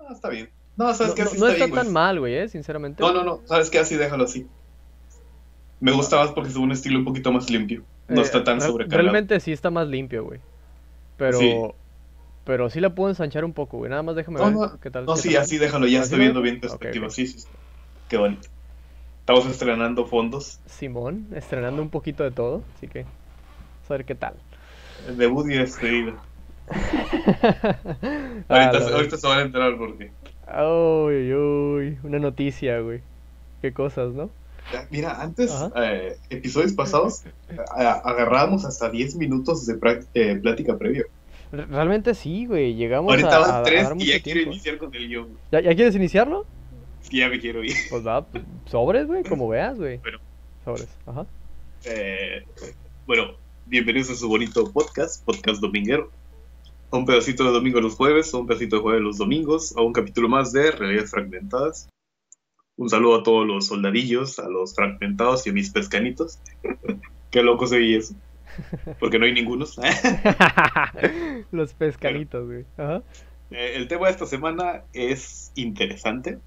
Ah, está bien. No, sabes No, que no- así no está, está bien, tan mal, güey, ¿eh? Sinceramente. No, no, no, sabes que así déjalo así. Me gusta más porque es un estilo un poquito más limpio. No Eh, está tan re- sobrecargado. Realmente sí está más limpio, güey. Pero. Sí. Pero sí la puedo ensanchar un poco, güey. Nada más déjame No, ver no, qué tal. No, qué sí, tal. así déjalo, ya ¿Así estoy viendo bien perspectiva. Ok, ok. Sí, sí. Qué bonito. Estamos estrenando fondos. Simón, estrenando un poquito de todo. Así que. A ver qué tal. El debut y despedida. Ah, Ahorita, la ahorita se van a enterar por qué. Uy, uy, una noticia, güey. Qué cosas, ¿no? Mira, antes, eh, episodios pasados, agarrábamos hasta 10 minutos de eh, plática previa. Re- Realmente sí, güey. Llegamos Ahorita a, van a- a 3 dar y ya quiero iniciar con el guion. ¿Ya, ya quieres iniciarlo? Que ya me quiero ir. Pues va, pues, sobres, güey, como veas, güey. Bueno. Sobres, ajá. Eh, bueno, bienvenidos a su bonito podcast, podcast dominguero. A un pedacito de domingo los jueves, a un pedacito de jueves los domingos, a un capítulo más de Realidades Fragmentadas. Un saludo a todos los soldadillos, a los fragmentados y a mis pescanitos. Qué loco se oye eso. Porque no hay ningunos. Los pescaditos, güey. Eh, el tema de esta semana es interesante.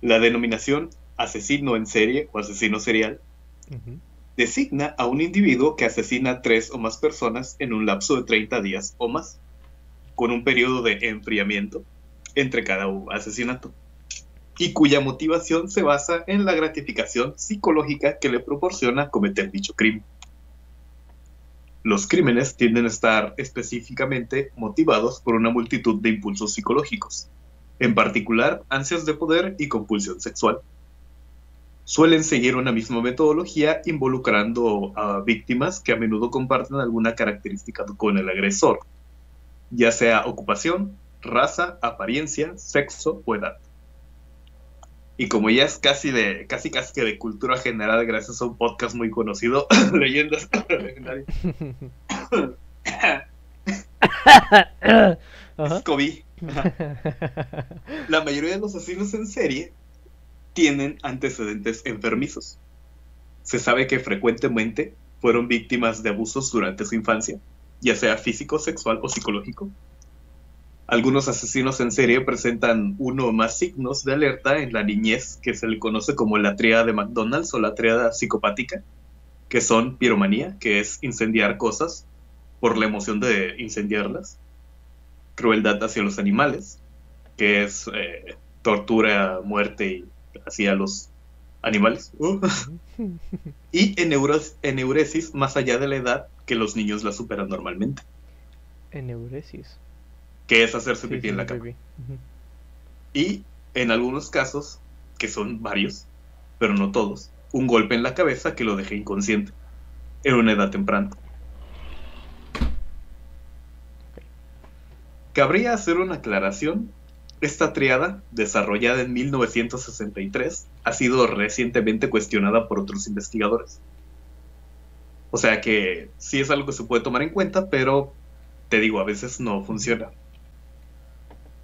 La denominación asesino en serie o asesino serial Ujú. Designa a un individuo que asesina a tres o más personas en un lapso de 30 días o más, con un periodo de enfriamiento entre cada asesinato, y cuya motivación se basa en la gratificación psicológica que le proporciona cometer dicho crimen. Los crímenes tienden a estar específicamente motivados por una multitud de impulsos psicológicos, en particular ansias de poder y compulsión sexual suelen seguir una misma metodología involucrando a víctimas que a menudo comparten alguna característica con el agresor, ya sea ocupación, raza, apariencia, sexo o edad. Y como ya es casi de casi casi que de cultura general gracias a un podcast muy conocido, Leyendas Legendarias. Scooby. La mayoría de los asesinos en serie tienen antecedentes enfermizos. Se sabe que frecuentemente fueron víctimas de abusos durante su infancia, ya sea físico, sexual o psicológico. Algunos asesinos en serie presentan uno o más signos de alerta en la niñez que se le conoce como la tríada de McDonald's o la tríada psicopática, que son piromanía, que es incendiar cosas por la emoción de incendiarlas, crueldad hacia los animales, que es eh, tortura, muerte y hacia los animales. Uh. y eneuros- eneuresis más allá de la edad que los niños la superan normalmente, Eneuresis. que es hacerse Sí, pipí sí, en la cama. pipí. Ujú. Y en algunos casos, que son varios, pero no todos, un golpe en la cabeza que lo deje inconsciente en una edad temprana. Cabría hacer una aclaración. Esta triada, desarrollada en 1963, ha sido recientemente cuestionada por otros investigadores. O sea que sí es algo que se puede tomar en cuenta, pero te digo, a veces no funciona.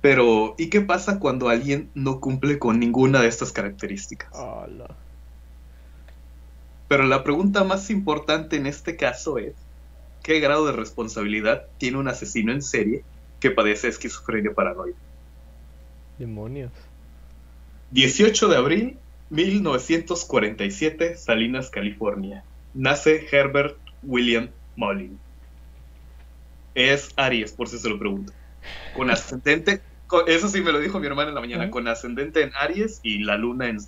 Pero, ¿y qué pasa cuando alguien no cumple con ninguna de estas características? Pero la pregunta más importante en este caso es, ¿qué grado de responsabilidad tiene un asesino en serie que padece esquizofrenia paranoide? Demonios. 18 de abril 1947, Salinas, California. Nace Herbert William Mullin. Es Aries, por si se lo pregunto. Con ascendente, con- eso sí me lo dijo mi hermana en la mañana, con ascendente en Aries y la luna en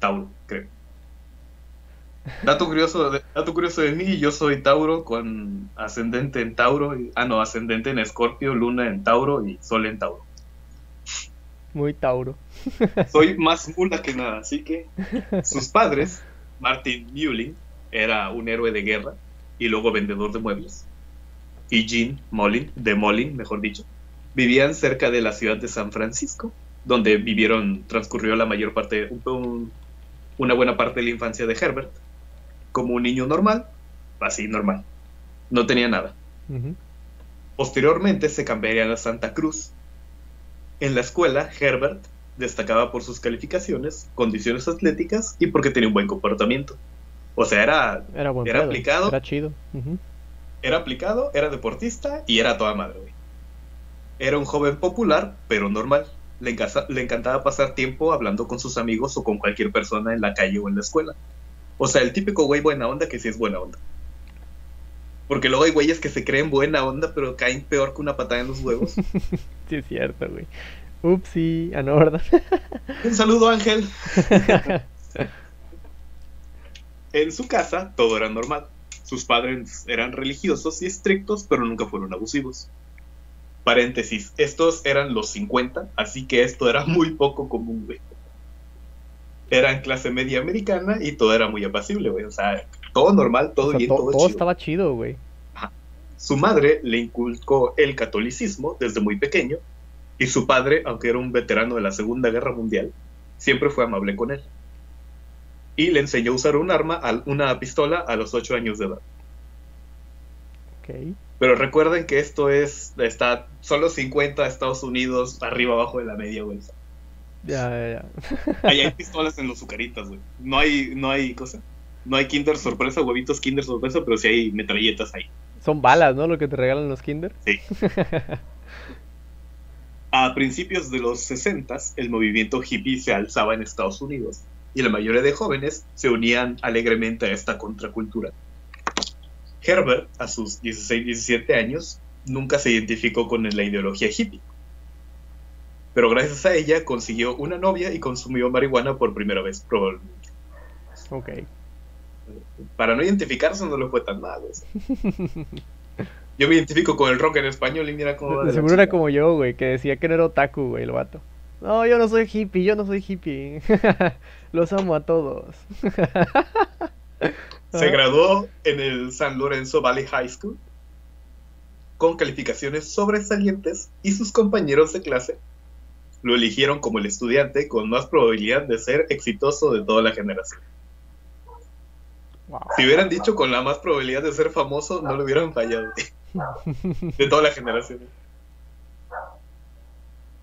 Tauro, creo. Dato curioso, de, dato curioso de mí, yo soy Tauro con ascendente en Tauro, y- ah no, ascendente en Escorpio, luna en Tauro y sol en Tauro. Muy Tauro. Soy más mula que nada, así que sus padres, Martin Mullin, era un héroe de guerra y luego vendedor de muebles. Y Jean Mullin, de Mullin, mejor dicho, vivían cerca de la ciudad de San Francisco, donde vivieron, transcurrió la mayor parte, un- un- una buena parte de la infancia de Herbert, como un niño normal, así normal. No tenía nada. Posteriormente se cambiarían a Santa Cruz. En la escuela, Herbert destacaba por sus calificaciones, condiciones atléticas y porque tenía un buen comportamiento. O sea, era, Era buen Era pedo. aplicado. Era chido. Era aplicado, era deportista y era toda madre, güey. Era un joven popular, pero normal. le, le encantaba pasar tiempo hablando con sus amigos o con cualquier persona en la calle o en la escuela. O sea, el típico güey buena onda que sí es buena onda. Porque luego hay güeyes que se creen buena onda, pero caen peor que una patada en los huevos. sí, es cierto, güey. Upsi, a no, ¿verdad? Un saludo, Ángel. en su casa todo era normal. Sus padres eran religiosos y estrictos, pero nunca fueron abusivos. Paréntesis, estos eran los 50, así que esto era muy poco común, güey. Eran clase media americana y todo era muy apacible, güey. O sea, todo normal, todo bien, todo, todo estaba chido, güey. Su madre le inculcó el catolicismo desde muy pequeño y su padre, aunque era un veterano de la Segunda Guerra Mundial, siempre fue amable con él. Y le enseñó a usar un arma, una pistola, a los 8 años de edad. Okay. Pero recuerden que esto es, está solo 50 Estados Unidos, arriba abajo de la media, güey. Ya, ya, ya. Ahí hay pistolas en los sucaritas, güey. No hay, no hay cosa. No hay Kinder sorpresa, huevitos Kinder sorpresa, pero sí hay metralletas ahí. Son balas, ¿no? Lo que te regalan los Kinder. Sí. A principios de los 60, el movimiento hippie se alzaba en Estados Unidos y la mayoría de jóvenes se unían alegremente a esta contracultura. Herbert, a sus 16-17 años, nunca se identificó con la ideología hippie. Pero gracias a ella consiguió una novia y consumió marihuana por primera vez, probablemente. Ok. Para no identificarse no le fue tan mal. Yo me identifico con el rock en español y mira cómo... De seguro era como yo, güey, que decía que no era otaku, güey, el vato. No, yo no soy hippie, yo no soy hippie. Los amo a todos. Se graduó en el San Lorenzo Valley High School con calificaciones sobresalientes y sus compañeros de clase lo eligieron como el estudiante con más probabilidad de ser exitoso de toda la generación. Si hubieran dicho con la más probabilidad de ser famoso, no lo hubieran fallado. de toda la generación.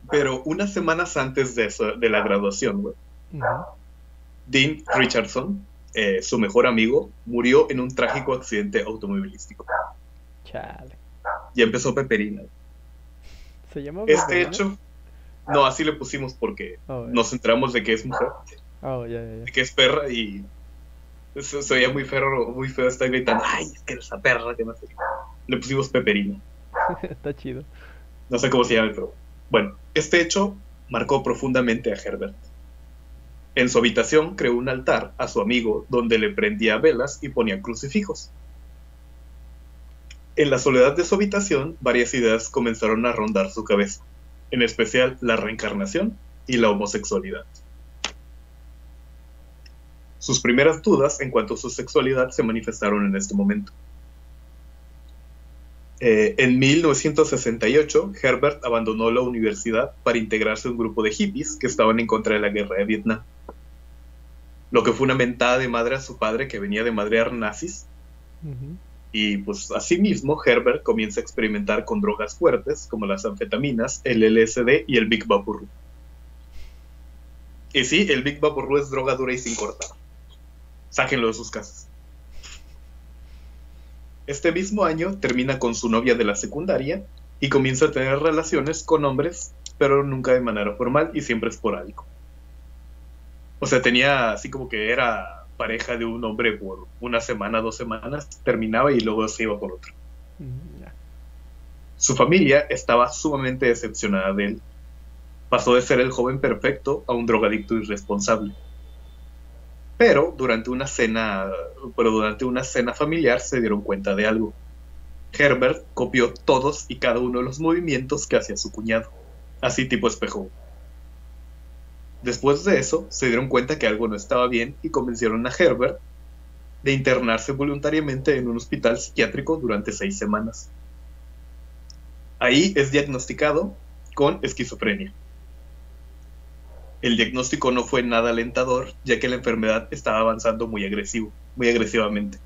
Pero unas semanas antes de, eso, de la graduación, Dean Richardson, eh, su mejor amigo, murió en un trágico accidente automovilístico. Chale. Y empezó Peperina. ¿Se llama Este hecho, no, así le pusimos porque oh, nos centramos de que es mujer. Oh, de que es perra y se, oía muy feo, muy feo estar gritando, ay, es que esa perra, que no sé. Le pusimos Peperina. Está chido. No sé cómo se llama, pero bueno, este hecho marcó profundamente a Herbert. En su habitación creó un altar a su amigo donde le prendía velas y ponía crucifijos. En la soledad de su habitación, varias ideas comenzaron a rondar su cabeza, en especial la reencarnación y la homosexualidad. Sus primeras dudas en cuanto a su sexualidad se manifestaron en este momento. Eh, en 1968, Herbert abandonó la universidad para integrarse a un grupo de hippies que estaban en contra de la guerra de Vietnam lo que fue una mentada de madre a su padre que venía de madrear nazis. Y pues asimismo Herbert comienza a experimentar con drogas fuertes como las anfetaminas, el LSD y el Big Vaporru. Y sí, el Big Vaporru es droga dura y sin cortar. Sáquenlo de sus casas. Este mismo año termina con su novia de la secundaria y comienza a tener relaciones con hombres, pero nunca de manera formal y siempre esporádico. O sea, tenía así como que era pareja de un hombre por una semana, dos semanas, terminaba y luego se iba por otro. Mm, Su familia estaba sumamente decepcionada de él. Pasó de ser el joven perfecto a un drogadicto irresponsable. Pero durante una cena, pero durante una cena familiar se dieron cuenta de algo. Herbert copió todos y cada uno de los movimientos que hacía su cuñado, así tipo espejo. Después de eso, se dieron cuenta que algo no estaba bien y convencieron a Herbert de internarse voluntariamente en un hospital psiquiátrico durante seis semanas. Ahí es diagnosticado con esquizofrenia. El diagnóstico no fue nada alentador, ya que la enfermedad estaba avanzando muy agresivo, muy agresivamente.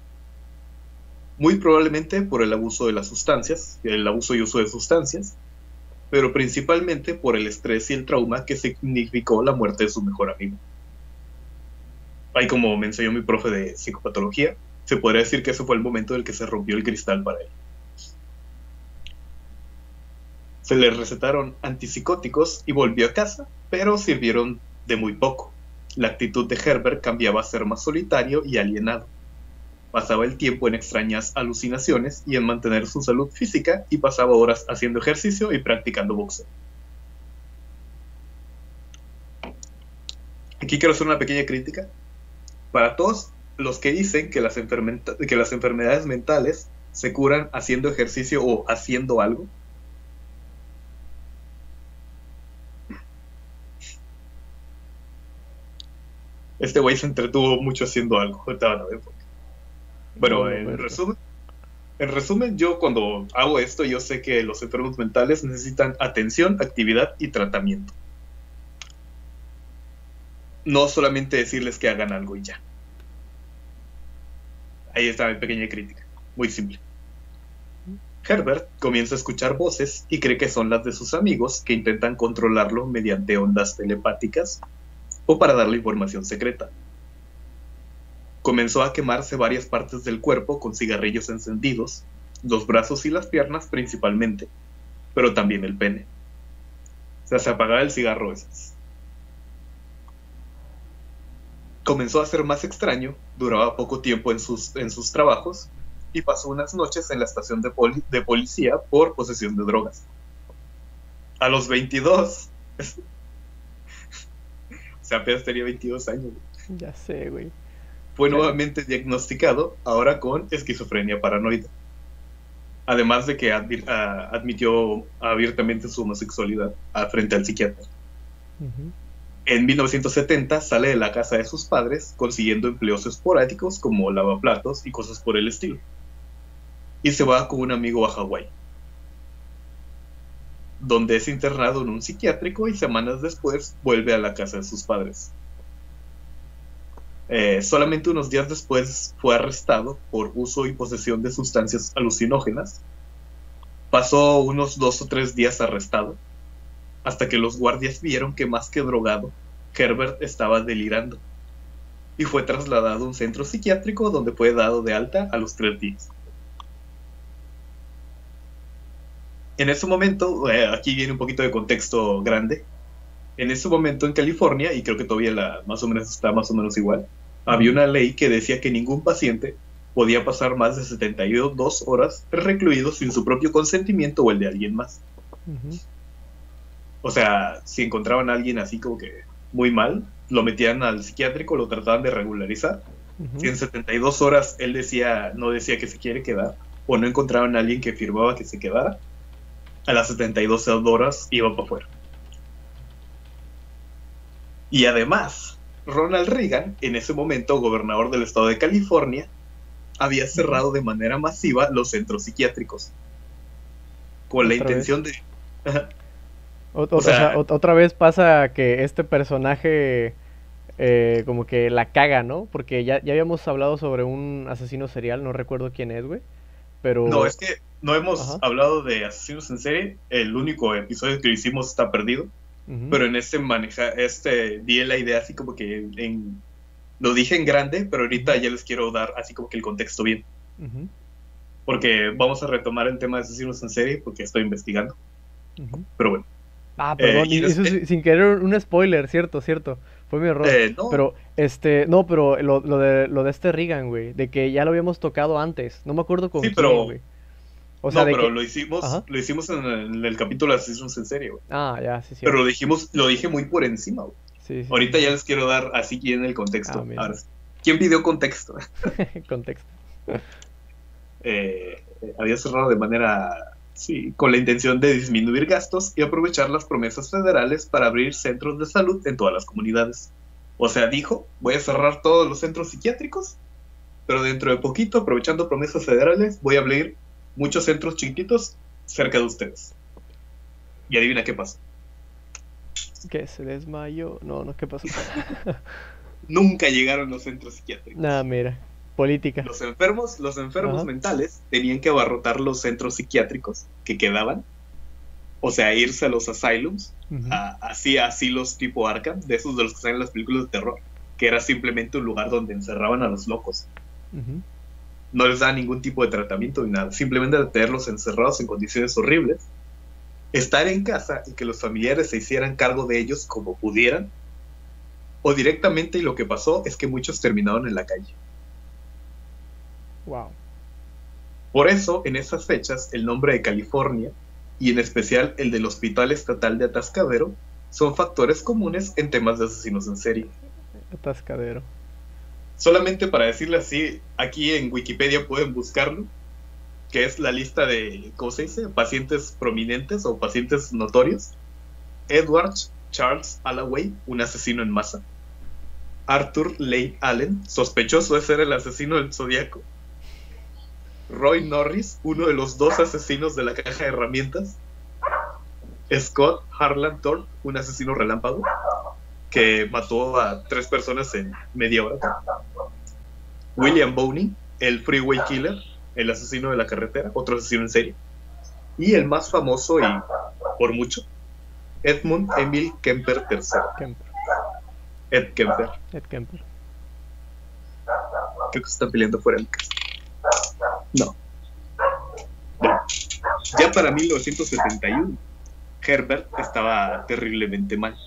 Muy probablemente por el abuso de las sustancias, el abuso y uso de sustancias, pero principalmente por el estrés y el trauma que significó la muerte de su mejor amigo. Ahí como me enseñó mi profe de psicopatología, se podría decir que ese fue el momento en el que se rompió el cristal para él. Se le recetaron antipsicóticos y volvió a casa, pero sirvieron de muy poco. La actitud de Herbert cambiaba a ser más solitario y alienado. Pasaba el tiempo en extrañas alucinaciones y en mantener su salud física y pasaba horas haciendo ejercicio y practicando boxeo. Aquí quiero hacer una pequeña crítica. Para todos los que dicen que las, que las enfermedades mentales se curan haciendo ejercicio o haciendo algo, este güey se entretuvo mucho haciendo algo. Bueno, en resumen, en resumen, yo cuando hago esto, yo sé que los enfermos mentales necesitan atención, actividad y tratamiento. No solamente decirles que hagan algo y ya. Ahí está mi pequeña crítica. Muy simple. Herbert comienza a escuchar voces y cree que son las de sus amigos que intentan controlarlo mediante ondas telepáticas o para darle información secreta. Comenzó a quemarse varias partes del cuerpo con cigarrillos encendidos, los brazos y las piernas principalmente, pero también el pene. O sea, se apagaba el cigarro ese. Comenzó a ser más extraño, duraba poco tiempo en sus, en sus trabajos y pasó unas noches en la estación de, de policía por posesión de drogas. A los 22, o sea, apenas tenía 22 años. Ya sé, güey. Fue nuevamente diagnosticado, ahora con esquizofrenia paranoide. Además de que admitió abiertamente su homosexualidad frente al psiquiatra. En 1970 sale de la casa de sus padres consiguiendo empleos esporádicos como lavaplatos y cosas por el estilo. Y se va con un amigo a Hawái donde es internado en un psiquiátrico y semanas después vuelve a la casa de sus padres. Eh, solamente unos días después fue arrestado por uso y posesión de sustancias alucinógenas. Pasó unos dos o tres días arrestado, hasta que los guardias vieron que más que drogado, Herbert estaba delirando, y fue trasladado a un centro psiquiátrico donde fue dado de alta a los tres días. En ese momento, eh, aquí viene un poquito de contexto grande. En ese momento en California, y creo que todavía la, más o menos está más o menos igual, había una ley que decía que ningún paciente podía pasar más de 72 horas recluido sin su propio consentimiento o el de alguien más. O sea, si encontraban a alguien así como que muy mal, lo metían al psiquiátrico, lo trataban de regularizar. Si en 72 horas él decía, no decía que se quiere quedar, o no encontraban a alguien que firmaba que se quedara, a las 72 horas iba para afuera. Y además, Ronald Reagan, en ese momento gobernador del estado de California, había cerrado de manera masiva los centros psiquiátricos. Con la intención de... otra vez pasa que este personaje eh, como que la caga, ¿no? Porque ya, ya habíamos hablado sobre un asesino serial, no recuerdo quién es, güey. Pero... No, es que no hemos hablado de asesinos en serie. El único episodio que hicimos está perdido. Pero en este maneja, este di la idea así como que en, lo dije en grande, pero ahorita ya les quiero dar así como que el contexto bien. Porque vamos a retomar el tema de asesinos en serie porque estoy investigando. Pero bueno. Ah, perdón, eh, eso sin querer un spoiler, cierto, cierto. Fue mi error. Eh, pero, este, no, pero lo, lo, de, lo de este Regan, güey, de que ya lo habíamos tocado antes. No me acuerdo con sí, pero, güey no, pero lo hicimos, lo hicimos en el, capítulo de Asesinos en serie, güey. Ah, ya, sí, sí. Pero lo dijimos, lo dije muy por encima, güey. Sí, Ahorita ya les quiero dar así en el contexto. Ah, ¿quién pidió contexto? contexto. Eh, había cerrado de manera, sí, con la intención de disminuir gastos y aprovechar las promesas federales para abrir centros de salud en todas las comunidades. O sea, dijo, voy a cerrar todos los centros psiquiátricos, pero dentro de poquito, aprovechando promesas federales, voy a abrir muchos centros chiquitos cerca de ustedes. Y adivina qué pasó. ¿Qué? ¿Se desmayó? No, no, ¿qué pasó? Nunca llegaron los centros psiquiátricos. Nada, mira. Política. Los enfermos, los enfermos mentales tenían que abarrotar los centros psiquiátricos que quedaban. O sea, irse a los asylums, así a asilos tipo Arkham, de esos de los que salen en las películas de terror, que era simplemente un lugar donde encerraban a los locos no les da ningún tipo de tratamiento ni nada, simplemente tenerlos encerrados en condiciones horribles estar en casa y que los familiares se hicieran cargo de ellos como pudieran, o directamente y lo que pasó es que muchos terminaron en la calle. Wow. Por eso, en esas fechas, el nombre de California, y en especial el del Hospital Estatal de Atascadero, son factores comunes en temas de asesinos en serie. Atascadero. Solamente para decirle así, aquí en Wikipedia pueden buscarlo, que es la lista de, ¿cómo se dice? Pacientes prominentes o pacientes notorios. Edward Charles Allaway, un asesino en masa. Arthur Lane Allen, sospechoso de ser el asesino del zodiaco. Roy Norris, uno de los dos asesinos de la caja de herramientas. Scott Harlan Thorpe, un asesino relámpago que mató a tres personas en media hora. William Boney, el Freeway Killer, el asesino de la carretera, otro asesino en serie. Y el más famoso y por mucho, Edmund Emil Kemper III. Ed Kemper. Ed Kemper. Creo que se están peleando fuera del. No. Bueno, ya para 1971, Herbert estaba terriblemente mal.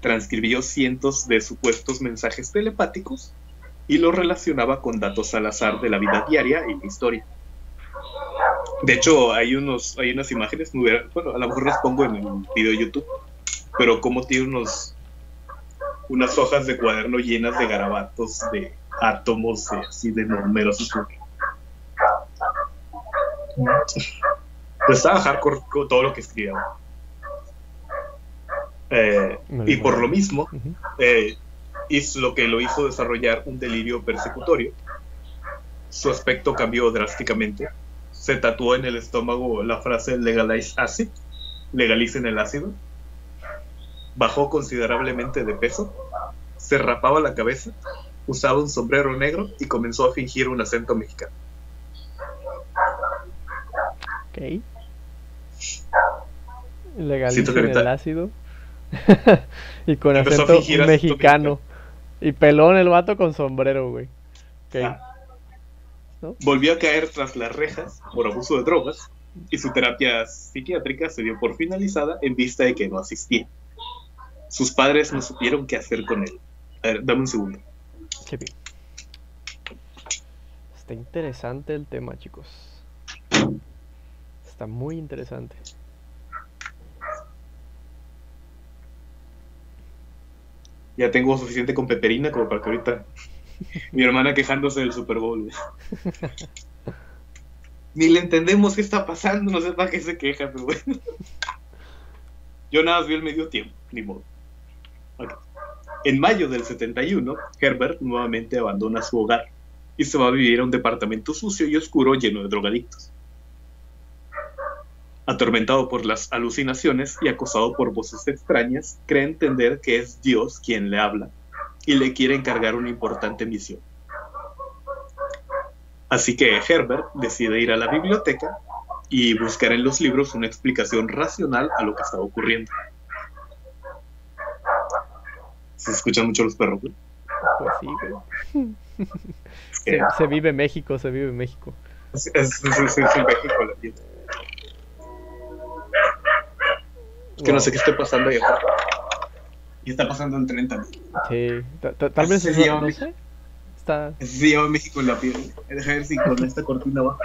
Transcribió cientos de supuestos mensajes telepáticos y lo relacionaba con datos al azar de la vida diaria y la historia. De hecho, hay unos, hay unas imágenes, bueno, a lo mejor las pongo en el video de YouTube, pero como tiene unos unas hojas de cuaderno llenas de garabatos de átomos de, así de numerosos. Pues estaba hardcore con todo lo que escribía. Eh, y por lo mismo, eh, es lo que lo hizo desarrollar un delirio persecutorio. Su aspecto cambió drásticamente. Se tatuó en el estómago la frase legalize acid, legalicen el ácido. Bajó considerablemente de peso, se rapaba la cabeza, usaba un sombrero negro y comenzó a fingir un acento mexicano. Ok. Legalicen el ácido. y con acento mexicano. Y pelón el vato con sombrero, güey. Ah. Volvió a caer tras las rejas por abuso de drogas y su terapia psiquiátrica se dio por finalizada en vista de que no asistía. Sus padres no supieron qué hacer con él. A ver, dame un segundo. Está interesante el tema, chicos. Está muy interesante. Ya tengo suficiente con Peperina como para que ahorita mi hermana quejándose del Super Bowl. Ni le entendemos qué está pasando, no sé para qué se queja, pero bueno. Yo nada más vi el medio tiempo, ni modo. En mayo del 71, Herbert nuevamente abandona su hogar y se va a vivir a un departamento sucio y oscuro lleno de drogadictos. Atormentado por las alucinaciones y acosado por voces extrañas, cree entender que es Dios quien le habla y le quiere encargar una importante misión. Así que Herbert decide ir a la biblioteca y buscar en los libros una explicación racional a lo que estaba ocurriendo. Se escuchan mucho los perros, Pues sí, Se, vive México, se vive México. Es, es, es, México la que no sé qué esté pasando ahí afuera. Y está pasando en 30 Sí, tal vez se llama México. Está... se llama México en la piel. Deja ver si con esta cortina va.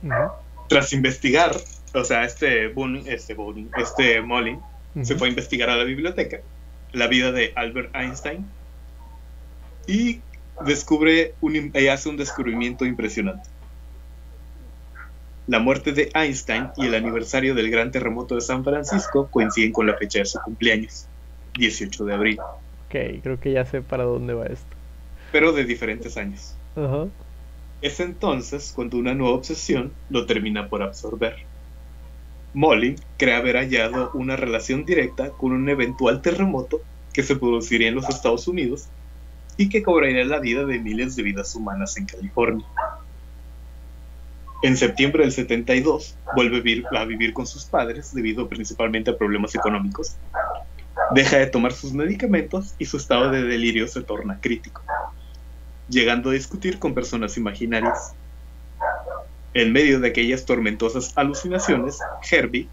Bueno. Tras investigar, o sea, este Boone, este Boone, este Molly, se fue a investigar a la biblioteca la vida de Albert Einstein y descubre un, hace un descubrimiento impresionante. La muerte de Einstein y el aniversario del gran terremoto de San Francisco coinciden con la fecha de su cumpleaños, 18 de abril. Ok, creo que ya sé para dónde va esto. Pero de diferentes años. Es entonces cuando una nueva obsesión lo termina por absorber. Molly cree haber hallado una relación directa con un eventual terremoto que se produciría en los Estados Unidos y que cobraría la vida de miles de vidas humanas en California. En septiembre del 72 vuelve a vivir con sus padres debido principalmente a problemas económicos Deja de tomar sus medicamentos y su estado de delirio se torna crítico, llegando a discutir con personas imaginarias. En medio de aquellas tormentosas alucinaciones, Herbie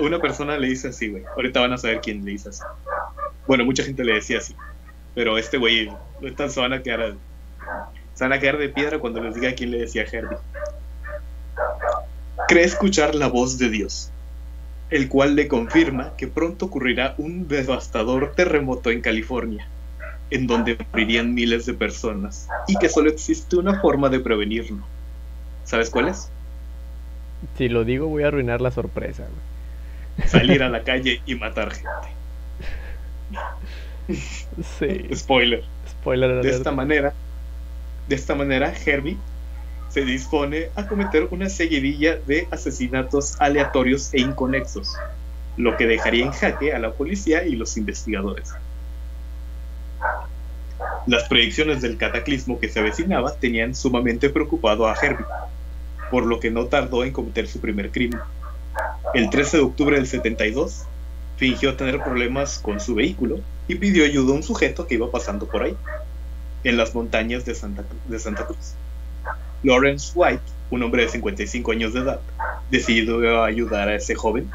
una persona le dice así, güey. Ahorita van a saber quién le dice así. Bueno, mucha gente le decía así. Pero este güey, se van a quedar. Se de piedra cuando les diga quién le decía Herbie. Cree escuchar la voz de Dios, el cual le confirma que pronto ocurrirá un devastador terremoto en California, en donde morirían miles de personas, y que solo existe una forma de prevenirlo. ¿Sabes cuál es? Si lo digo, voy a arruinar la sorpresa. Salir a la calle y matar gente. Sí. Spoiler. Spoiler. De esta manera, de esta manera, Herbie se dispone a cometer una seguidilla de asesinatos aleatorios e inconexos, lo que dejaría en jaque a la policía y los investigadores. Las predicciones del cataclismo que se avecinaba tenían sumamente preocupado a Herbie, por lo que no tardó en cometer su primer crimen. El 13 de octubre del 72, fingió tener problemas con su vehículo y pidió ayuda a un sujeto que iba pasando por ahí, en las montañas de Santa, de Santa Cruz. Lawrence White, un hombre de 55 años de edad, decidió ayudar a ese joven,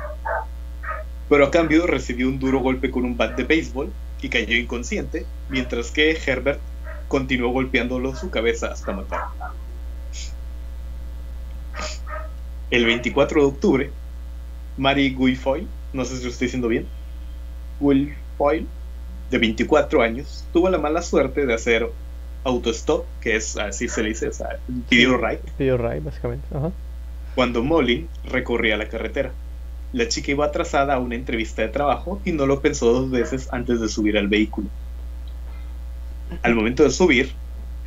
pero a cambio recibió un duro golpe con un bat de béisbol y cayó inconsciente, mientras que Herbert continuó golpeándolo su cabeza hasta matarlo. El 24 de octubre, Mary Guilfoyle, no sé si lo estoy diciendo bien, Guilfoyle, de 24 años, tuvo la mala suerte de hacer autostop, que es así se le dice, o sea, pidió ride. Pidió ride, básicamente. Cuando Molly recorría la carretera. La chica iba atrasada a una entrevista de trabajo y no lo pensó dos veces antes de subir al vehículo. Al momento de subir,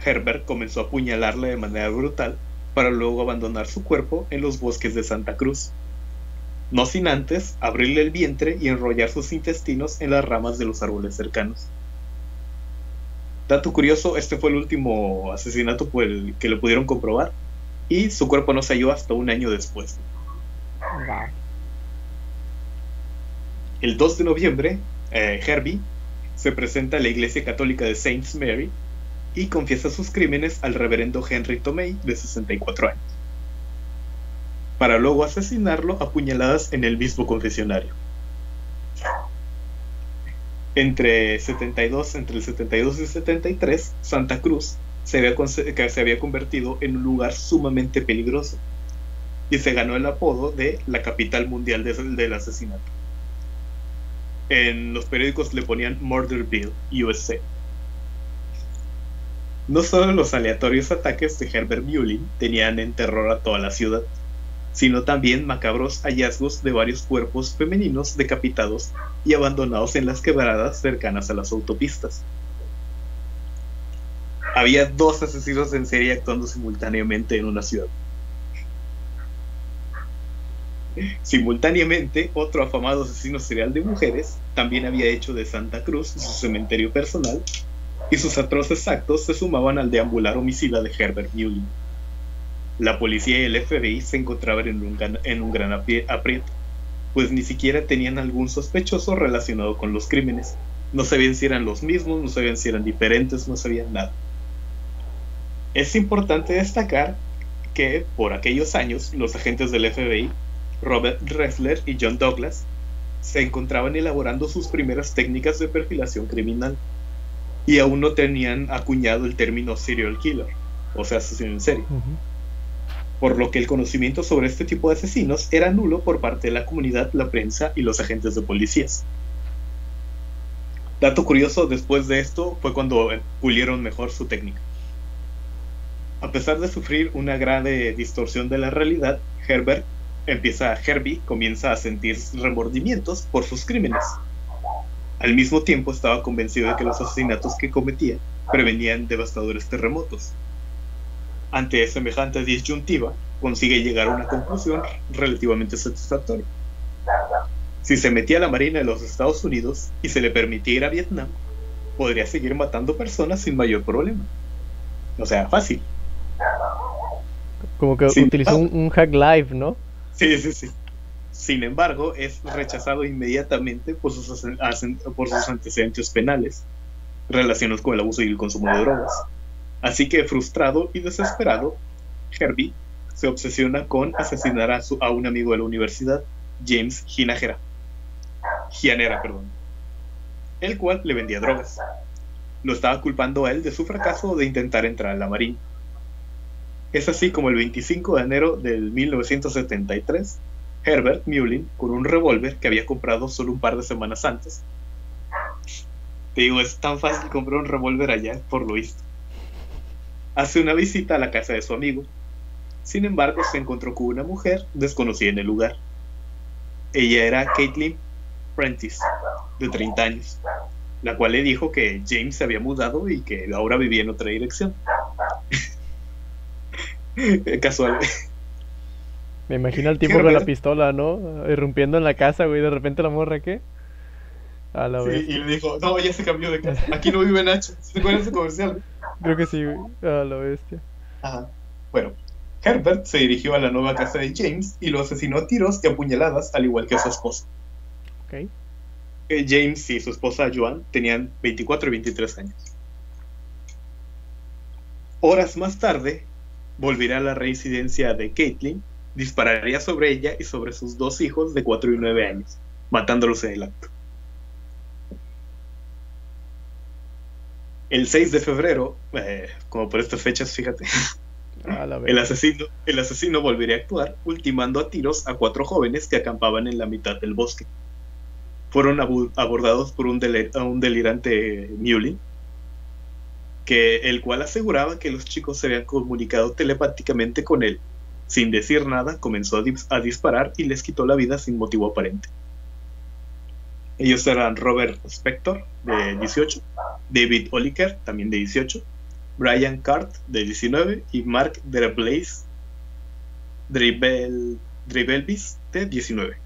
Herbert comenzó a apuñalarle de manera brutal para luego abandonar su cuerpo en los bosques de Santa Cruz. No sin antes abrirle el vientre y enrollar sus intestinos en las ramas de los árboles cercanos. Dato curioso, este fue el último asesinato el que lo pudieron comprobar y su cuerpo no se halló hasta un año después. El 2 de noviembre, eh, Herbie se presenta a la iglesia católica de Saint Mary y confiesa sus crímenes al reverendo Henry Tomei, de 64 años, para luego asesinarlo a puñaladas en el mismo confesionario. Entre, 72, entre el 72 y 73, Santa Cruz se había, se había convertido en un lugar sumamente peligroso y se ganó el apodo de la capital mundial del asesinato. En los periódicos le ponían Murderville, USA. No solo los aleatorios ataques de Herbert Mullin tenían en terror a toda la ciudad, sino también macabros hallazgos de varios cuerpos femeninos decapitados y abandonados en las quebradas cercanas a las autopistas. Había dos asesinos en serie actuando simultáneamente en una ciudad. Simultáneamente, otro afamado asesino serial de mujeres también había hecho de Santa Cruz su cementerio personal y sus atroces actos se sumaban al deambular homicida de Herbert Mullin. La policía y el FBI se encontraban en un, en un gran aprieto, pues ni siquiera tenían algún sospechoso relacionado con los crímenes. No sabían si eran los mismos, no sabían si eran diferentes, no sabían nada. Es importante destacar que por aquellos años los agentes del FBI, Robert Ressler y John Douglas, se encontraban elaborando sus primeras técnicas de perfilación criminal y aún no tenían acuñado el término serial killer, o sea, asesino en serie. Por lo que el conocimiento sobre este tipo de asesinos era nulo por parte de la comunidad, la prensa y los agentes de policías. Dato curioso, después de esto fue cuando pulieron mejor su técnica. A pesar de sufrir una grave distorsión de la realidad, Herbert empieza, Herbie comienza a sentir remordimientos por sus crímenes al mismo tiempo estaba convencido de que los asesinatos que cometía prevenían devastadores terremotos. Ante semejante disyuntiva, consigue llegar a una conclusión relativamente satisfactoria. Si se metía a la Marina de los Estados Unidos y se le permitía ir a Vietnam, podría seguir matando personas sin mayor problema. O sea, fácil. Como que utilizó un, un, hack live, ¿no? Sí, sí, sí. Sin embargo, es rechazado inmediatamente por sus, por sus antecedentes penales relacionados con el abuso y el consumo de drogas. Así que, frustrado y desesperado, Herbie se obsesiona con asesinar a, su, a un amigo de la universidad, James Ginajera. Gianera, perdón. El cual le vendía drogas. Lo estaba culpando a él de su fracaso de intentar entrar a la Marina. Es así como el 25 de enero del 1973, Herbert Mullin, con un revólver que había comprado solo un par de semanas antes, te digo, es tan fácil comprar un revólver allá, por lo visto, hace una visita a la casa de su amigo. Sin embargo, se encontró con una mujer desconocida en el lugar. Ella era Caitlin Prentice, de 30 años, la cual le dijo que James se había mudado y que ahora vivía en otra dirección. Casual. Me imagino al tipo con la pistola, ¿no? Irrumpiendo en la casa, güey, de repente la morra, ¿qué? A la sí, y le dijo, no, ya se cambió de casa. Aquí no vive Nacho. ¿Se acuerdan ese comercial? Creo que sí, güey. A la bestia. Ajá. Bueno, Herbert se dirigió a la nueva casa de James y lo asesinó a tiros y apuñaladas, al igual que a su esposa. Ok. Eh, James y su esposa Joan tenían 24 y 23 años. Horas más tarde, volverá a la residencia de Caitlin, dispararía sobre ella y sobre sus dos hijos de 4 y 9 años, matándolos en el acto. El 6 de febrero, eh, como por estas fechas, fíjate, el, asesino, el asesino volvería a actuar, ultimando a tiros a cuatro jóvenes que acampaban en la mitad del bosque. Fueron abordados por un, un delirante Muley, que el cual aseguraba que los chicos se habían comunicado telepáticamente con él. Sin decir nada, comenzó a, disparar y les quitó la vida sin motivo aparente. Ellos eran Robert Spector, de 18, David Oliker, también de 18, Brian Cart, de 19, y Mark Dreblaze Dribelvis, de 19.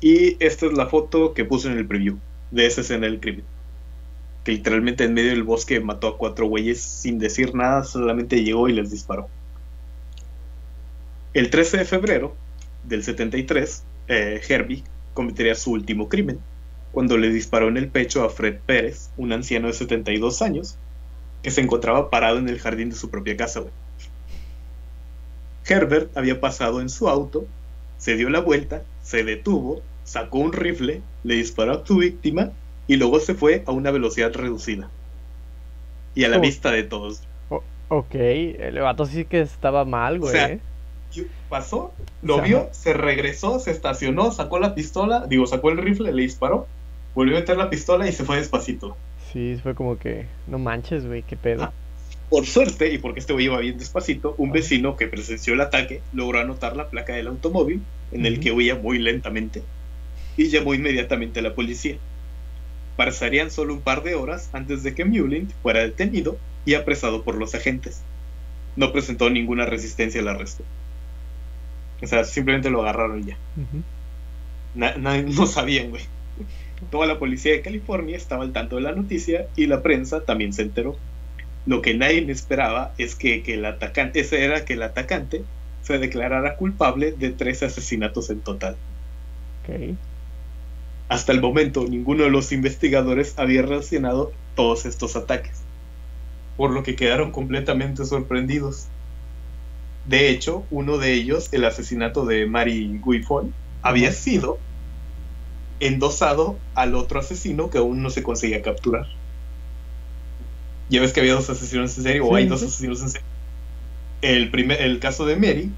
Y esta es la foto que puse en el preview de esa escena del crimen literalmente en medio del bosque mató a cuatro güeyes sin decir nada, solamente llegó y les disparó. El 13 de febrero del 73, eh, Herbie cometería su último crimen, cuando le disparó en el pecho a Fred Pérez, un anciano de 72 años, que se encontraba parado en el jardín de su propia casa. Herbert había pasado en su auto, se dio la vuelta, se detuvo, sacó un rifle, le disparó a su víctima y luego se fue a una velocidad reducida. Y a la vista de todos. ok, el vato sí que estaba mal, güey. O sea, pasó, lo vio, se regresó, se estacionó, sacó la pistola, digo, sacó el rifle, le disparó, volvió a meter la pistola y se fue despacito. Sí, fue como que, no manches, güey, qué pedo. Ah, por suerte, y porque este güey iba bien despacito, un vecino que presenció el ataque logró anotar la placa del automóvil en el que huía muy lentamente y llamó inmediatamente a la policía. Pasarían solo un par de horas antes de que Mullin fuera detenido y apresado por los agentes. No presentó ninguna resistencia al arresto. O sea, simplemente lo agarraron ya. no sabían, güey. Toda la policía de California estaba al tanto de la noticia y la prensa también se enteró. Lo que nadie esperaba es que, el atacante, ese era que el atacante se declarara culpable de tres asesinatos en total. Okay. Hasta el momento, ninguno de los investigadores había relacionado todos estos ataques, por lo que quedaron completamente sorprendidos. De hecho, uno de ellos, el asesinato de Mary Guifon, había sido endosado al otro asesino que aún no se conseguía capturar. Ya ves que había dos asesinos en serie, o hay dos asesinos en serie. El, primer, el caso de Mary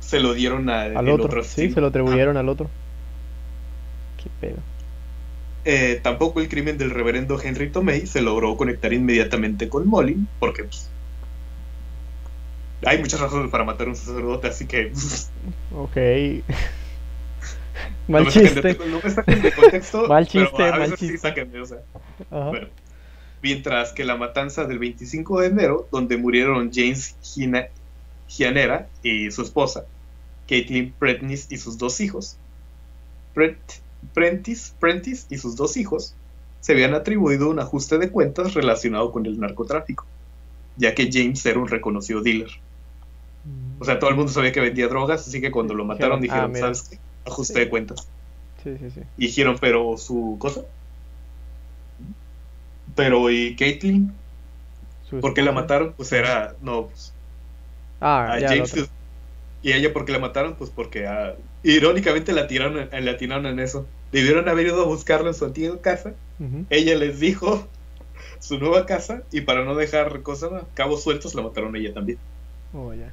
se lo dieron al otro. sí, se lo atribuyeron al otro. Qué pedo. Eh, tampoco el crimen del reverendo Henry Tomei se logró conectar inmediatamente con Molly, porque pues, hay muchas razones para matar a un sacerdote, así que. ok. mal chiste. no me saquen de contexto. mal chiste, mal chiste. mientras que la matanza del 25 de enero, donde murieron James Gianera y su esposa, Caitlin Prentice y sus dos hijos, Brett Prentice, Prentice y sus dos hijos se habían atribuido un ajuste de cuentas relacionado con el narcotráfico, ya que James era un reconocido dealer. O sea, todo el mundo sabía que vendía drogas, así que cuando lo mataron dijeron, ah, ¿sabes qué? ajuste de cuentas. Sí, sí, sí. Y dijeron, pero su cosa. Pero, ¿y Caitlyn? ¿Por qué la mataron? Pues era. No, pues. Ah, a James. Y ella, ¿por qué la mataron? Pues porque. Ah, irónicamente la tiraron, la tiraron en eso. Debieron haber ido a buscarla en su antigua casa. Ella les dijo su nueva casa y para no dejar cosas, cabos sueltos, la mataron ella también. Oh, ya.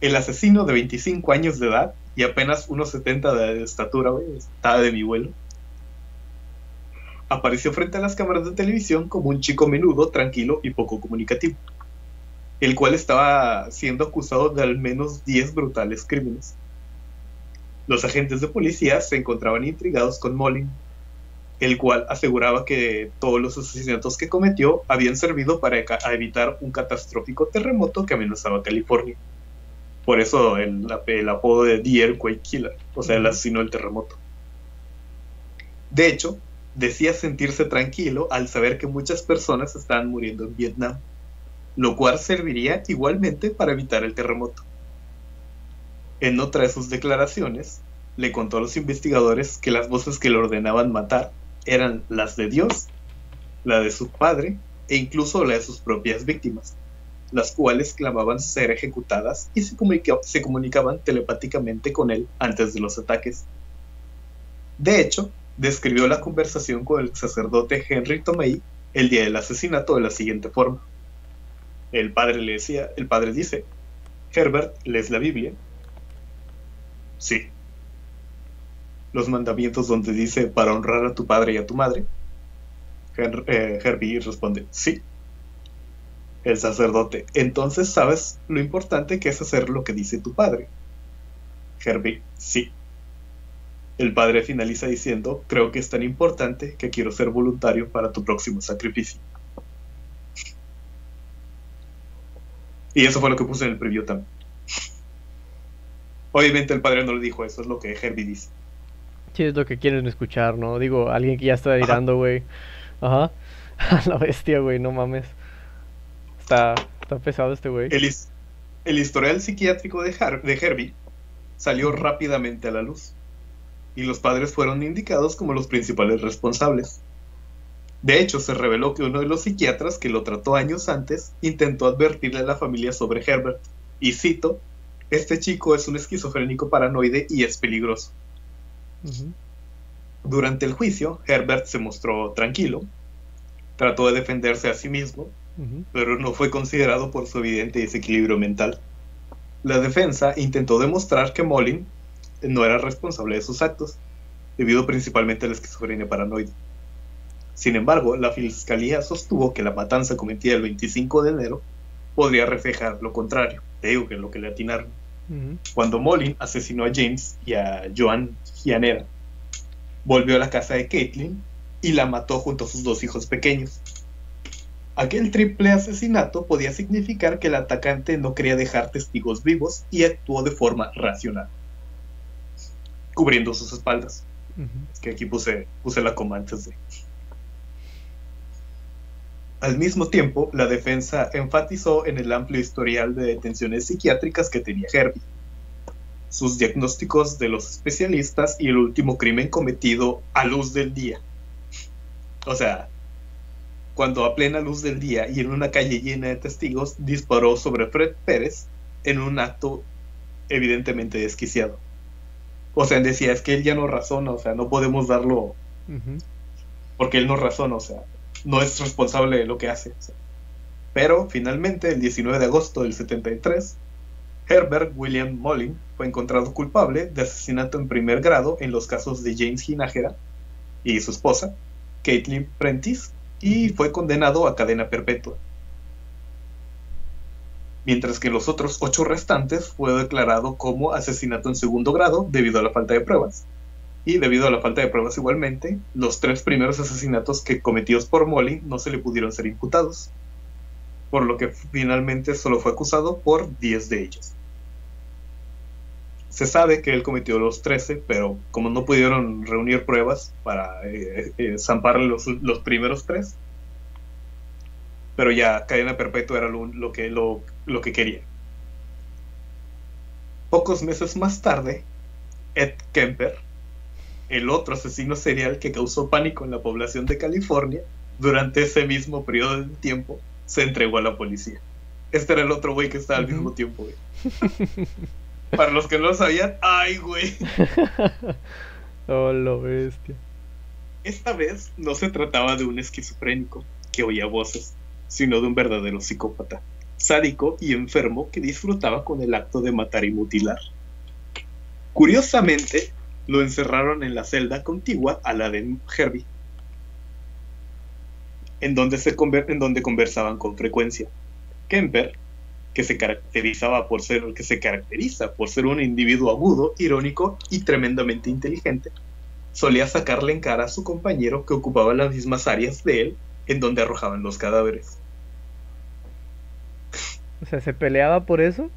El asesino de 25 años de edad y apenas unos 70 de estatura, güey, estaba de mi vuelo. Apareció frente a las cámaras de televisión como un chico menudo, tranquilo y poco comunicativo, el cual estaba siendo acusado de al menos 10 brutales crímenes. Los agentes de policía se encontraban intrigados con Molin, el cual aseguraba que todos los asesinatos que cometió habían servido para evitar un catastrófico terremoto que amenazaba California. Por eso el, apodo de The Earthquake Killer, o sea, el asesino del terremoto. De hecho, decía sentirse tranquilo al saber que muchas personas estaban muriendo en Vietnam, lo cual serviría igualmente para evitar el terremoto. En otra de sus declaraciones, le contó a los investigadores que las voces que le ordenaban matar eran las de Dios, la de su padre e incluso la de sus propias víctimas, las cuales clamaban ser ejecutadas y se, comunicaban telepáticamente con él antes de los ataques. De hecho, describió la conversación con el sacerdote Henry Tomei el día del asesinato de la siguiente forma. El padre le decía, el padre dice, Herbert, ¿lees la Biblia? Sí los mandamientos donde dice para honrar a tu padre y a tu madre? Eh, Herbie responde, sí. El sacerdote, entonces sabes lo importante que es hacer lo que dice tu padre. Herbie, sí. El padre finaliza diciendo, creo que es tan importante que quiero ser voluntario para tu próximo sacrificio. Y eso fue lo que puse en el preview también. Obviamente el padre no le dijo eso, es lo que Herbie dice. Sí, es lo que quieren escuchar, ¿no? Digo, alguien que ya está delirando, güey. Ajá. la bestia, güey, no mames. Está, está pesado este güey. El, el, historial psiquiátrico de, de Herbie salió rápidamente a la luz. Y los padres fueron indicados como los principales responsables. De hecho, se reveló que uno de los psiquiatras que lo trató años antes intentó advertirle a la familia sobre Herbert. Y cito, este chico es un esquizofrénico paranoide y es peligroso. Durante el juicio, Herbert se mostró tranquilo, trató de defenderse a sí mismo, pero no fue considerado por su evidente desequilibrio mental. La defensa intentó demostrar que Molin no era responsable de sus actos, debido principalmente a la esquizofrenia paranoide. Sin embargo, la fiscalía sostuvo que la matanza cometida el 25 de enero podría reflejar lo contrario. Te digo que es lo que le atinaron. Cuando Molin asesinó a James y a Joan Gianera, volvió a la casa de Caitlin y la mató junto a sus dos hijos pequeños. Aquel triple asesinato podía significar que el atacante no quería dejar testigos vivos y actuó de forma racional, cubriendo sus espaldas. Es que aquí puse, puse la coma antes de. Al mismo tiempo, la defensa enfatizó en el amplio historial de detenciones psiquiátricas que tenía Herbie, sus diagnósticos de los especialistas y el último crimen cometido a luz del día. O sea, cuando a plena luz del día y en una calle llena de testigos disparó sobre Fred Pérez en un acto evidentemente desquiciado. O sea, decía, es que él ya no razona, o sea, no podemos darlo porque él no razona, o sea, no es responsable de lo que hace. Pero finalmente, el 19 de agosto del 73, Herbert William Mullin fue encontrado culpable de asesinato en primer grado en los casos de James Ginajera y su esposa, Caitlin Prentice, y fue condenado a cadena perpetua. Mientras que los otros ocho restantes fue declarado como asesinato en segundo grado debido a la falta de pruebas y debido a la falta de pruebas igualmente, los tres primeros asesinatos que cometidos por Molly no se le pudieron ser imputados, por lo que finalmente solo fue acusado por 10 de ellos. Se sabe que él cometió los 13, pero como no pudieron reunir pruebas para eh, eh, zamparle los, primeros tres, pero ya cadena perpetua era lo, que, lo que quería. Pocos meses más tarde, Ed Kemper, el otro asesino serial que causó pánico en la población de California, durante ese mismo periodo de tiempo, se entregó a la policía. Este era el otro güey que estaba al mismo tiempo, güey. Para los que no lo sabían, ¡ay, güey! oh, lo bestia. Esta vez no se trataba de un esquizofrénico que oía voces, sino de un verdadero psicópata, sádico y enfermo que disfrutaba con el acto de matar y mutilar. Curiosamente, lo encerraron en la celda contigua a la de Herbie, en donde, se en donde conversaban con frecuencia. Kemper, que se caracterizaba por ser, que se caracteriza por ser un individuo agudo, irónico y tremendamente inteligente, solía sacarle en cara a su compañero que ocupaba las mismas áreas de él en donde arrojaban los cadáveres. O sea, ¿se peleaba por eso?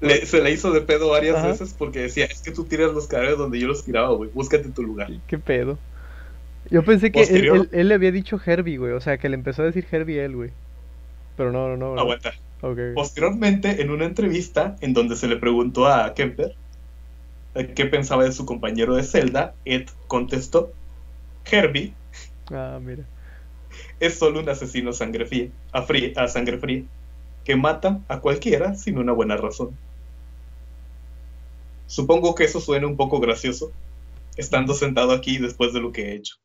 Se la hizo de pedo varias veces porque decía, es que tú tiras los cadáveres donde yo los tiraba, güey, búscate tu lugar. ¿Qué pedo? Yo pensé que él, le había dicho Herbie, güey, o sea, que le empezó a decir Herbie él, güey. Pero no, no, no. Aguanta. Posteriormente, en una entrevista en donde se le preguntó a Kemper eh, qué pensaba de su compañero de celda, Ed contestó, Herbie ah, mira. es solo un asesino sangre fría, a, a sangre fría, que mata a cualquiera sin una buena razón. Supongo que eso suena un poco gracioso, estando sentado aquí después de lo que he hecho.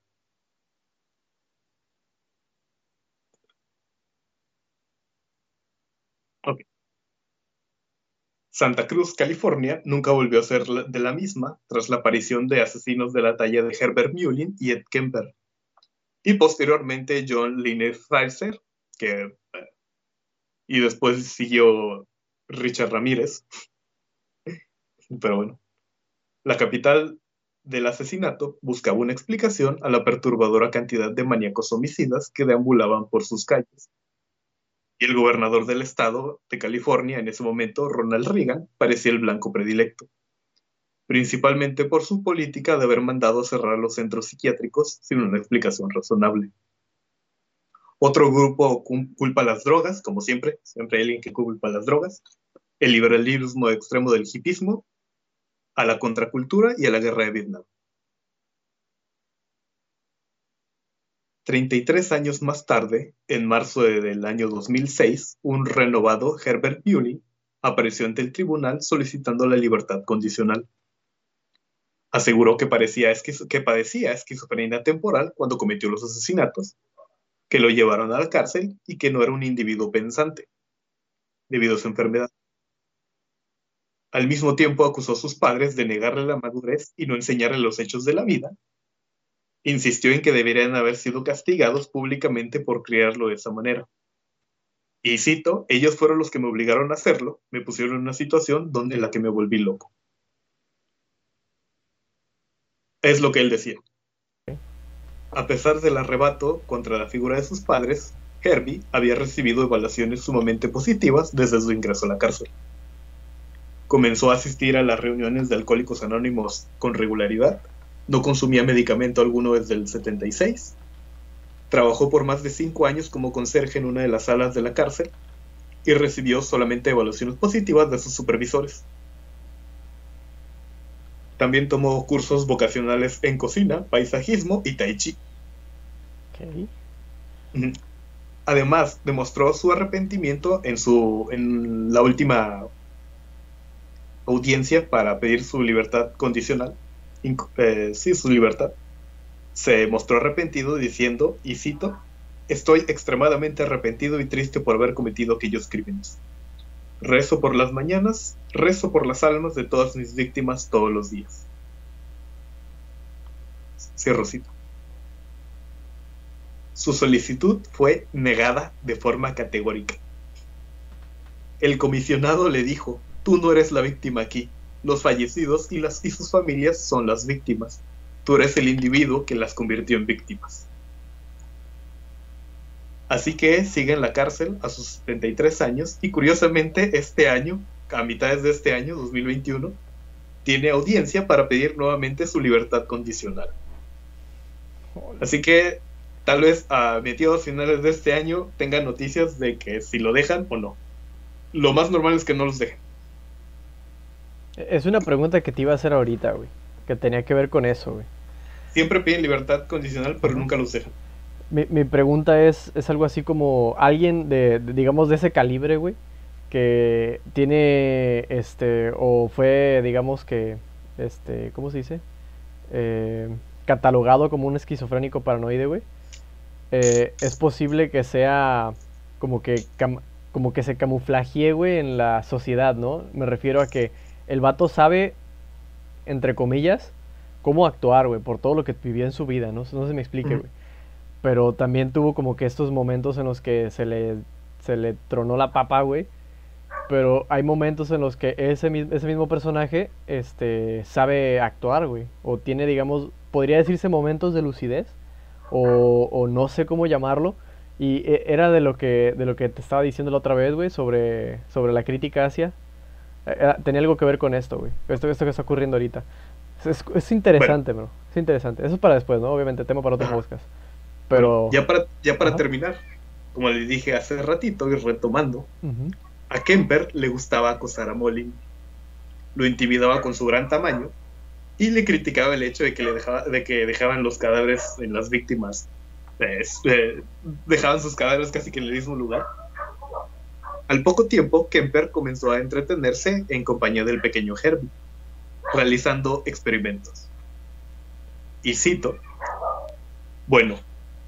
Santa Cruz, California, nunca volvió a ser de la misma tras la aparición de asesinos de la talla de Herbert Mullin y Ed Kemper. Y posteriormente John Liner Pfizer, que, y después siguió Richard Ramírez. Pero bueno, la capital del asesinato buscaba una explicación a la perturbadora cantidad de maníacos homicidas que deambulaban por sus calles y el gobernador del estado de California en ese momento, Ronald Reagan, parecía el blanco predilecto, principalmente por su política de haber mandado cerrar los centros psiquiátricos sin una explicación razonable. Otro grupo culpa las drogas, como siempre, siempre hay alguien que culpa las drogas, el liberalismo extremo del hipismo, a la contracultura y a la guerra de Vietnam. 33 años más tarde, en marzo del año 2006, un renovado Herbert Bewley apareció ante el tribunal solicitando la libertad condicional. Aseguró que, parecía que padecía esquizofrenia temporal cuando cometió los asesinatos, que lo llevaron a la cárcel y que no era un individuo pensante, debido a su enfermedad. Al mismo tiempo acusó a sus padres de negarle la madurez y no enseñarle los hechos de la vida, insistió en que deberían haber sido castigados públicamente por criarlo de esa manera. Y cito, ellos fueron los que me obligaron a hacerlo, me pusieron en una situación donde la que me volví loco. Es lo que él decía. A pesar del arrebato contra la figura de sus padres, Herbie había recibido evaluaciones sumamente positivas desde su ingreso a la cárcel. Comenzó a asistir a las reuniones de Alcohólicos Anónimos con regularidad no consumía medicamento alguno desde el 76. Trabajó por más de cinco años como conserje en una de las salas de la cárcel y recibió solamente evaluaciones positivas de sus supervisores. También tomó cursos vocacionales en cocina, paisajismo y tai chi. Además, demostró su arrepentimiento en, su, en la última audiencia para pedir su libertad condicional eh, sí, su libertad, se mostró arrepentido diciendo, y cito, Estoy extremadamente arrepentido y triste por haber cometido aquellos crímenes. Rezo por las mañanas, rezo por las almas de todas mis víctimas todos los días. Cierro cita. Su solicitud fue negada de forma categórica. El comisionado le dijo, tú no eres la víctima aquí, los fallecidos y, sus familias son las víctimas. Tú eres el individuo que las convirtió en víctimas. Así que sigue en la cárcel a sus 73 años y curiosamente este año, a mitades de este año, 2021, tiene audiencia para pedir nuevamente su libertad condicional. Así que tal vez a mediados finales de este año tengan noticias de que si lo dejan o no. Lo más normal es que no los dejen. Es una pregunta que te iba a hacer ahorita, güey. Que tenía que ver con eso, güey. Siempre piden libertad condicional, pero nunca los dejan. Mi, mi pregunta es, es algo así como alguien de, digamos, de ese calibre, güey, que tiene, este, o fue, digamos que, este, ¿cómo se dice? Eh, catalogado como un esquizofrénico paranoide, güey. Eh, es posible que sea como que, como que se camuflajee, güey, en la sociedad, ¿no? Me refiero a que el vato sabe, entre comillas, cómo actuar, güey, por todo lo que vivió en su vida, ¿no? No se me explique, güey. Pero también tuvo como que estos momentos en los que se le, se le tronó la papa, güey. Pero hay momentos en los que ese, ese mismo personaje este, sabe actuar, güey. O tiene, digamos, podría decirse momentos de lucidez. O, o no sé cómo llamarlo. Y e, era de lo que, de lo que te estaba diciendo la otra vez, güey, sobre, sobre la crítica hacia. Eh, tenía algo que ver con esto, güey. Esto, esto que está ocurriendo ahorita. Es, interesante, bro. Es interesante. Eso es para después, ¿no? Obviamente, tema para otros podcast. Pero... ya para, ya para terminar, como le dije hace ratito y retomando, a Kemper le gustaba acosar a Molly. Lo intimidaba con su gran tamaño y le criticaba el hecho de que, le dejaba, de que dejaban los cadáveres en las víctimas. Eh, dejaban sus cadáveres casi que en el mismo lugar. Al poco tiempo, Kemper comenzó a entretenerse en compañía del pequeño Herbie, realizando experimentos. Y cito, bueno,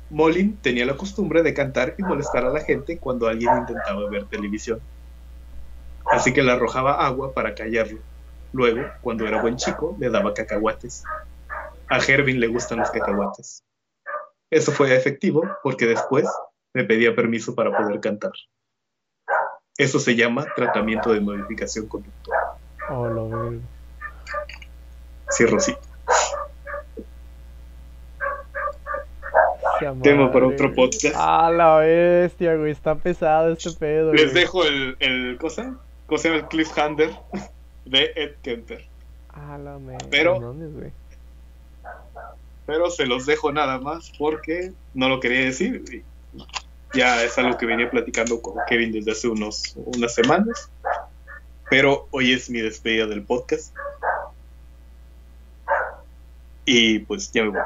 Molin tenía la costumbre de cantar y molestar a la gente cuando alguien intentaba ver televisión. Así que le arrojaba agua para callarlo. Luego, cuando era buen chico, le daba cacahuates. A Hervin le gustan los cacahuates. Eso fue efectivo porque después me pedía permiso para poder cantar. Eso se llama tratamiento de modificación conductual. Oh, lo veo. Sí, Rosita. Tema para otro podcast. Ah, la bestia, güey. Está pesado este pedo. Les dejo el, el cosa, cosa el cliffhanger de Ed Kemper. Ah, la Pero, pero se los dejo nada más porque no lo quería decir. Ya es algo que venía platicando con Kevin desde hace unos, unas semanas. Pero hoy es mi despedida del podcast. Y pues ya me voy.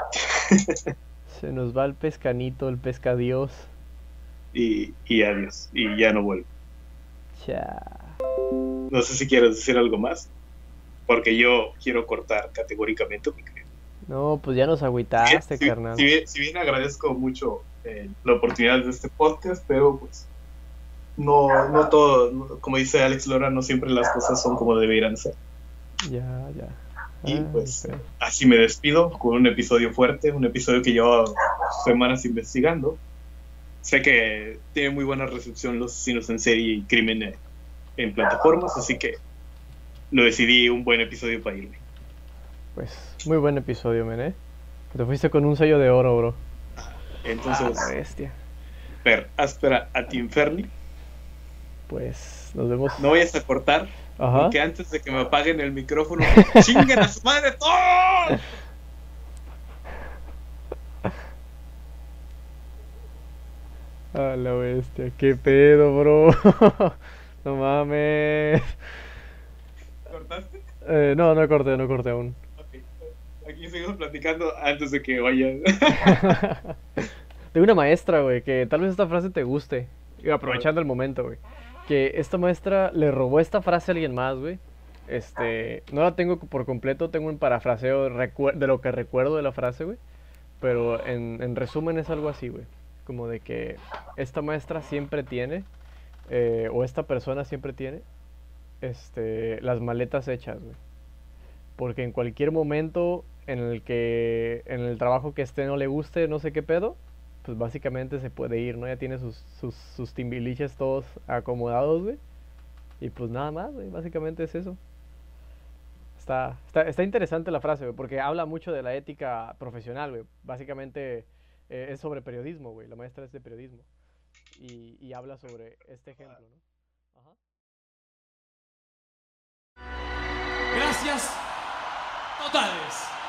Se nos va el pescanito, el pescadios. Y, y adiós. Y ya no vuelvo. Ya. No sé si quieres decir algo más. Porque yo quiero cortar categóricamente No, pues ya nos agüitaste, carnal. Si bien, agradezco mucho eh, la oportunidad de este podcast, pero pues no, no todo, como dice Alex Lora, no siempre las cosas son como deberían ser. Ya, ya. Y ah, pues así me despido con un episodio fuerte, un episodio que llevo semanas investigando. Sé que tiene muy buena recepción los asesinos en serie y crimen en plataformas, así que lo decidí un buen episodio para irme. Pues muy buen episodio, men, ¿eh? Te fuiste con un sello de oro, bro. Entonces, ah, bestia. Per, áspera a ti Inferni. Pues nos vemos. No vayas a cortar porque antes de que me apaguen el micrófono, ¡chinguen a su madre! A la bestia, qué pedo, bro. no mames. ¿Cortaste? Eh, no, no corté, no corté aún. Aquí seguimos platicando antes de que vayan. Tengo una maestra, güey, que tal vez esta frase te guste. Aprovechando el momento, güey que esta maestra le robó esta frase a alguien más, güey. Este, no la tengo por completo, tengo un parafraseo de lo que recuerdo de la frase, güey. Pero en, resumen es algo así, güey. Como de que esta maestra siempre tiene, eh, o esta persona siempre tiene, este, las maletas hechas, güey. Porque en cualquier momento en el que en el trabajo que esté no le guste, no sé qué pedo, pues básicamente se puede ir, ¿no? Ya tiene sus, sus, sus timbiliches todos acomodados, güey. Y pues nada más, güey, básicamente es eso. Está, está, interesante la frase, güey, porque habla mucho de la ética profesional, güey. Básicamente eh, es sobre periodismo, güey. La maestra es de periodismo. Y, y habla sobre este ejemplo, ¿no? Gracias totales.